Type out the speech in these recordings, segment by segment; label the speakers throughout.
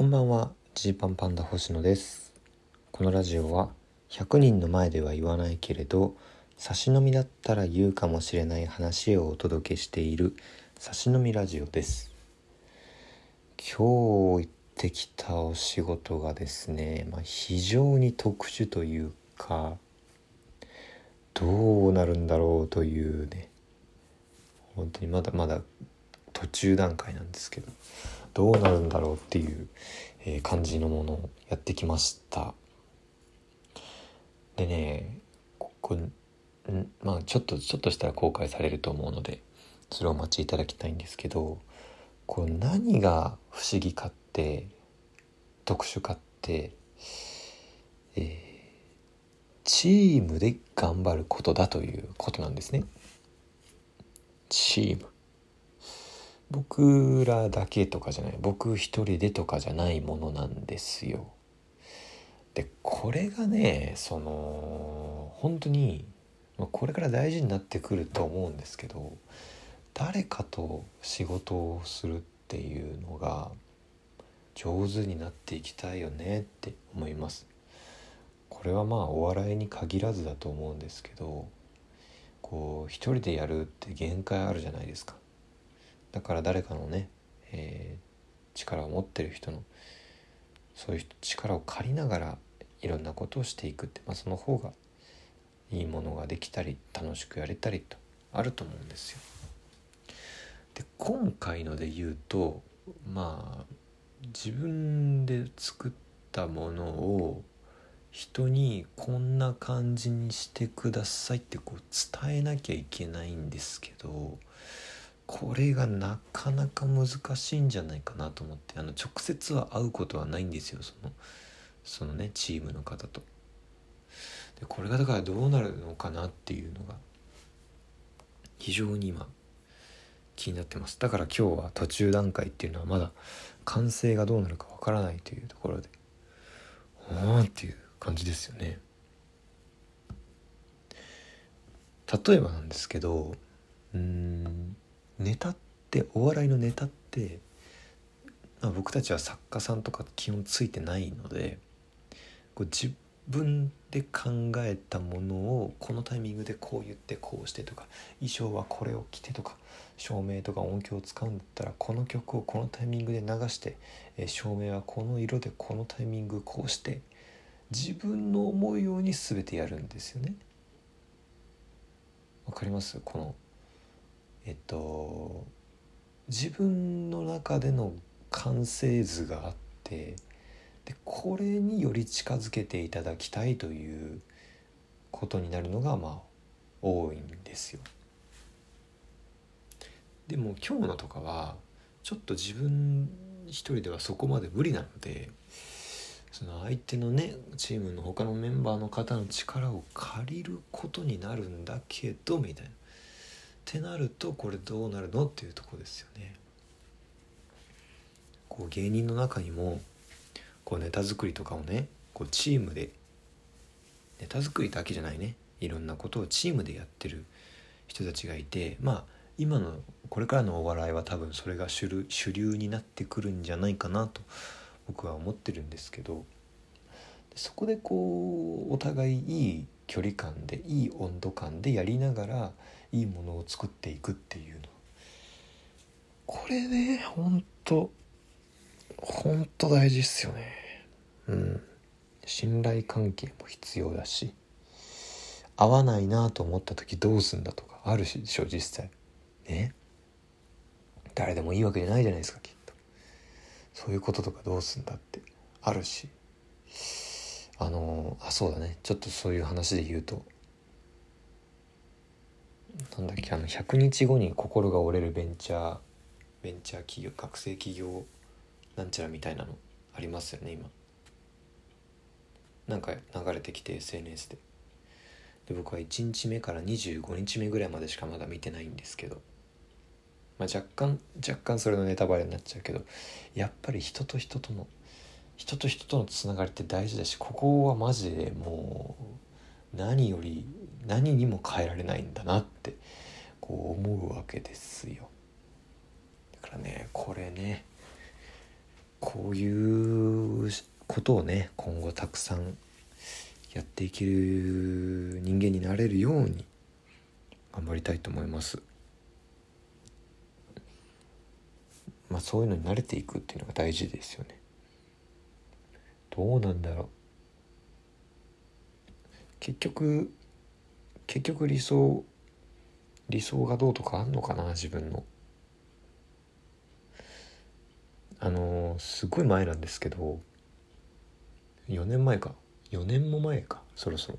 Speaker 1: こんばんは。ジーパンパンダ星野です。このラジオは100人の前では言わないけれど差し飲みだったら言うかもしれない話をお届けしている差し飲みラジオです。今日行ってきたお仕事がですね、まあ、非常に特殊というかどうなるんだろうというね本当にまだまだ途中段階なんですけどどうなるんだろうっていう、感じのものをやってきましたでねここまあちょっとちょっとしたら公開されると思うのでそれをお待ちいただきたいんですけどこれ何が不思議かって特殊かって、えー、チームで頑張ることだということなんですね。チーム僕らだけとかじゃない僕一人でとかじゃないものなんですよ。でこれがねその本当にこれから大事になってくると思うんですけど誰かと仕事をするっていうのが上手になっていきたいよねって思います。これはまあお笑いに限らずだと思うんですけどこう一人でやるって限界あるじゃないですか。だから誰かのね、えー、力を持ってる人のそういう力を借りながらいろんなことをしていくって、まあ、その方がいいものができたり楽しくやれたりとあると思うんですよ。で今回ので言うとまあ自分で作ったものを人にこんな感じにしてくださいってこう伝えなきゃいけないんですけどこれがなかなか難しいんじゃないかなと思ってあの直接は会うことはないんですよそのそのねチームの方と。でこれがだからどうなるのかなっていうのが非常に今気になってます。だから今日は途中段階っていうのはまだ完成がどうなるかわからないというところでああっていう感じですよね。例えばなんですけどうん。ネタってお笑いのネタって、まあ、僕たちは作家さんとか基本ついてないのでこう自分で考えたものをこのタイミングでこう言ってこうしてとか衣装はこれを着てとか照明とか音響を使うんだったらこの曲をこのタイミングで流して、え照明はこの色でこのタイミングこうして自分の思うように全てやるんですよね。わかります？このえっと自分の中での完成図があってでこれにより近づけていただきたいということになるのがまあ多いんですよ。でも今日のとかはちょっと自分一人ではそこまで無理なのでその相手のねチームの他のメンバーの方の力を借りることになるんだけどみたいな。ってなるとこれどうなるのっていうとこですよね。こう芸人の中にもこうネタ作りとかをねこうチームでネタ作りだけじゃないねいろんなことをチームでやってる人たちがいてまあ今のこれからのお笑いは多分それが主流になってくるんじゃないかなと僕は思ってるんですけどそこでこうお互いいい距離感でいい温度感でやりながらいいものを作っていくっていうの。これねほんとほんと大事っすよね。うん。信頼関係も必要だし合わないなと思った時どうすんだとかあるしでしょ実際。ね。誰でもいいわけじゃないじゃないですかきっと。そういうこととかどうすんだってあるし。あのあそうだね。ちょっとそういう話で言うとなんだっけあの100日後に心が折れるベンチャーベンチャー企業学生企業なんちゃらみたいなのありますよね今。なんか流れてきて SNS で。で僕は1日目から25日目ぐらいまでしかまだ見てないんですけど、まあ、若干若干それのネタバレになっちゃうけどやっぱり人と人との人と人とのつながりって大事だしここはマジでもう何より何にも変えられないんだなってこう思うわけですよ。だからねこれねこういうことをね今後たくさんやっていける人間になれるように頑張りたいと思います。まあそういうのに慣れていくっていうのが大事ですよね。どうなんだろう。結局結局理想理想がどうとかあんのかな自分の。あのすごい前なんですけど4年前か。4年も前かそろそろ。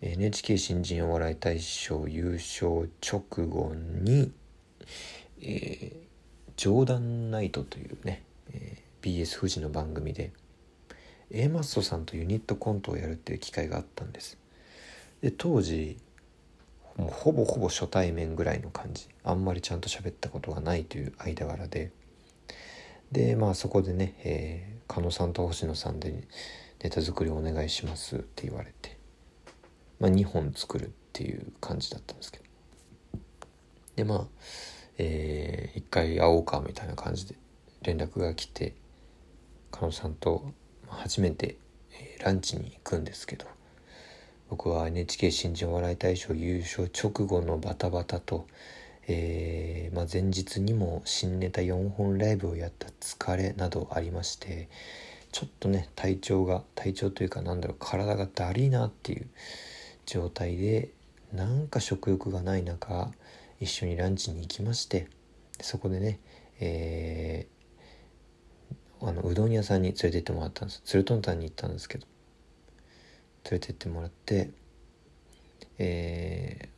Speaker 1: NHK 新人お笑い大賞優勝直後に、えー、ジョーダンナイトというね、えー、BS 富士の番組で A マッソさんとユニットコントをやるっていう機会があったんです。で当時もうほぼほぼ初対面ぐらいの感じ。あんまりちゃんと喋ったことがないという間柄で。でまあそこでね、えー、狩野さんと星野さんでネタ作りお願いしますって言われて、まあ、2本作るっていう感じだったんですけど。でまあ、えー、一回会おうかみたいな感じで連絡が来て狩野さんと初めて、ランチに行くんですけど。僕は NHK 新人お笑い大賞優勝直後のバタバタと、えー、まあ、前日にも新ネタ4本ライブをやった疲れなどありましてちょっとね体調が体調というかなんだろう体がだりーなっていう状態でなんか食欲がない中一緒にランチに行きましてそこでね、えー、あのうどん屋さんに連れて行ってもらったんです。鶴トンタンに行ったんですけど連れてってもらってえー、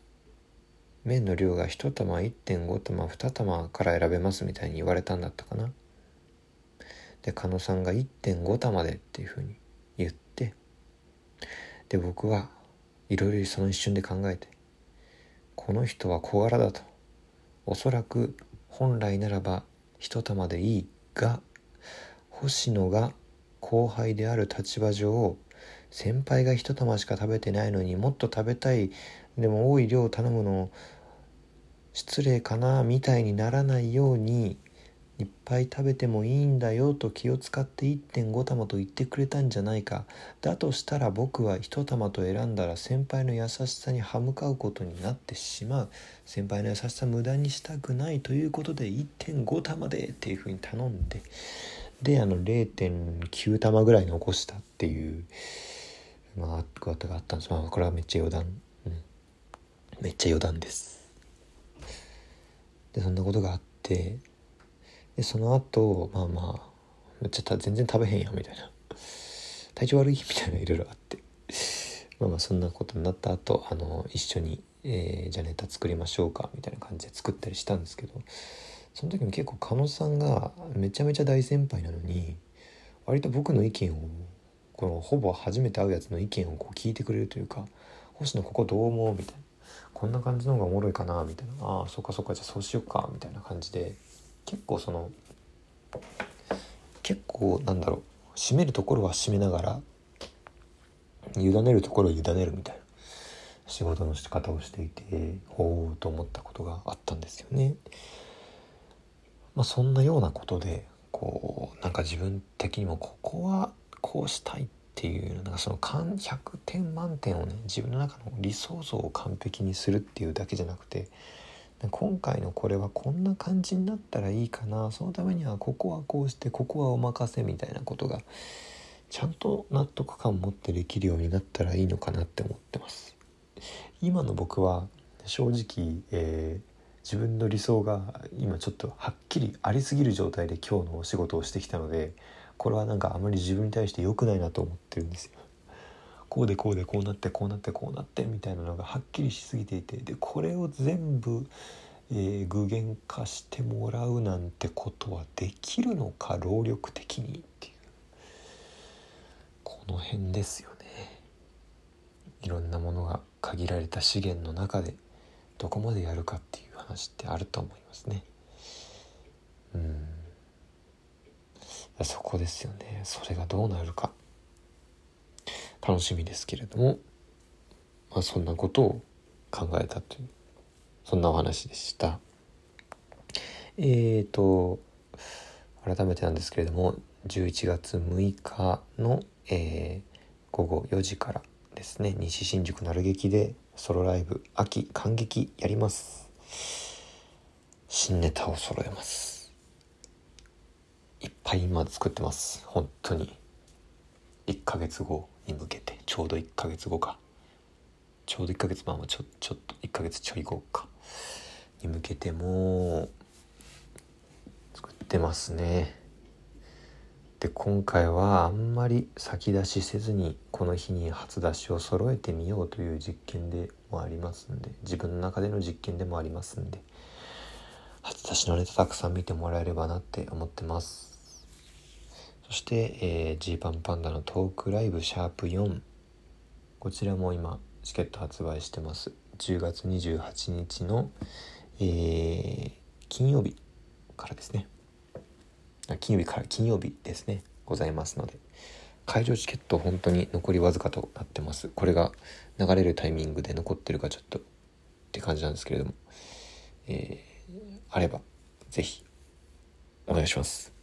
Speaker 1: 麺の量が1玉1.5玉2玉から選べますみたいに言われたんだったかな。で狩野さんが1.5玉でっていうふうに言ってで僕はいろいろその一瞬で考えてこの人は小柄だと。おそらく本来ならば1玉でいいが星野が後輩である立場上先輩が一玉しか食べてないのにもっと食べたい。でも多い量を頼むの失礼かなみたいにならないようにいっぱい食べてもいいんだよと気を使って1.5玉と言ってくれたんじゃないか。だとしたら僕は1玉と選んだら先輩の優しさに歯向かうことになってしまう。先輩の優しさ無駄にしたくないということで1.5玉でっていうふうに頼んで。であの0.9玉ぐらい残したっていう。まあことがあったんです。まあこれはめっちゃ余談、うん、めっちゃ余談です。でそんなことがあってでその後まあまあめっちゃ全然食べへんやみたいな。体調悪いみたいないろいろあって。まあまあそんなことになった後あの一緒に、えー、じゃあネタ作りましょうかみたいな感じで作ったりしたんですけどその時も結構狩野さんがめちゃめちゃ大先輩なのに割と僕の意見をこのほぼ初めて会うやつの意見をこう聞いてくれるというか「星野ここどう思う?」みたいな「こんな感じの方がおもろいかな」みたいな「ああそっかそっかじゃあそうしよっか」みたいな感じで結構その結構なんだろう。締めるところは締めながら委ねるところを委ねるみたいな。仕事の仕方をしていてほうと思ったことがあったんですよね。まあ、そんなようなことでこうなんか自分的にもここはこうしたいっていうなんかその100点満点をね自分の中の理想像を完璧にするっていうだけじゃなくて今回のこれはこんな感じになったらいいかなそのためにはここはこうしてここはお任せみたいなことがちゃんと納得感を持ってできるようになったらいいのかなって思ってます。今の僕は正直、えー、自分の理想が今ちょっとはっきりありすぎる状態で今日のお仕事をしてきたのでこれはなんかあまり自分に対して良くないなと思ってるんですよ。こうでこうでこうなってこうなってこうなってみたいなのがはっきりしすぎていてでこれを全部、えー、具現化してもらうなんてことはできるのか労力的にっていうこの辺ですよね。いろんなものが限られた資源の中でどこまでやるかっていう話ってあると思いますね。うんそこですよね。それがどうなるか。楽しみですけれども、まあ、そんなことを考えたという。そんなお話でした。えーと改めてなんですけれども11月6日の、えー、午後4時からですね。西新宿なる劇でソロライブ秋感激やります。新ネタを揃えます。いっぱい今作ってます。本当に。1ヶ月後に向けて。ちょうど1ヶ月後か。ちょうど1ヶ月まあちょちょっと1ヶ月ちょい後か。に向けても作ってますね。で今回はあんまり先出しせずにこの日に初出しを揃えてみようという実験でもありますんで自分の中での実験でもありますんで初出しのネタたくさん見てもらえればなって思ってます。そしてえー、ジーパンパンダのトークライブシャープ4こちらも今チケット発売してます。10月28日の、えー、金曜日からですね。金曜日から金曜日ですね。ございますので。会場チケット本当に残りわずかとなってます。これが流れるタイミングで残ってるかちょっとって感じなんですけれども、えーあれば、ぜひ、お願いします。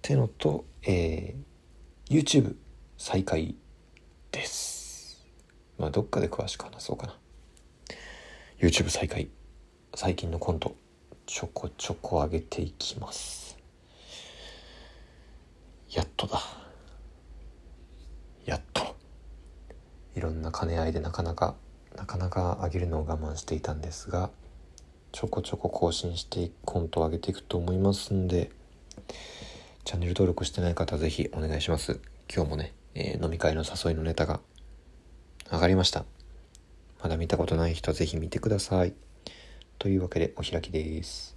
Speaker 1: ってのと、えー、YouTube 再開です。まあ、どっかで詳しく話そうかな。YouTube 再開。最近のコント、ちょこちょこ上げていきます。やっとだ。やっと。いろんな兼ね合いでなかなか、なかなか上げるのを我慢していたんですが、ちょこちょこ更新してコントを上げていくと思いますんでチャンネル登録してない方ぜひお願いします。今日もね、えー、飲み会の誘いのネタが上がりました。まだ見たことない人ぜひ見てください。というわけでお開きです。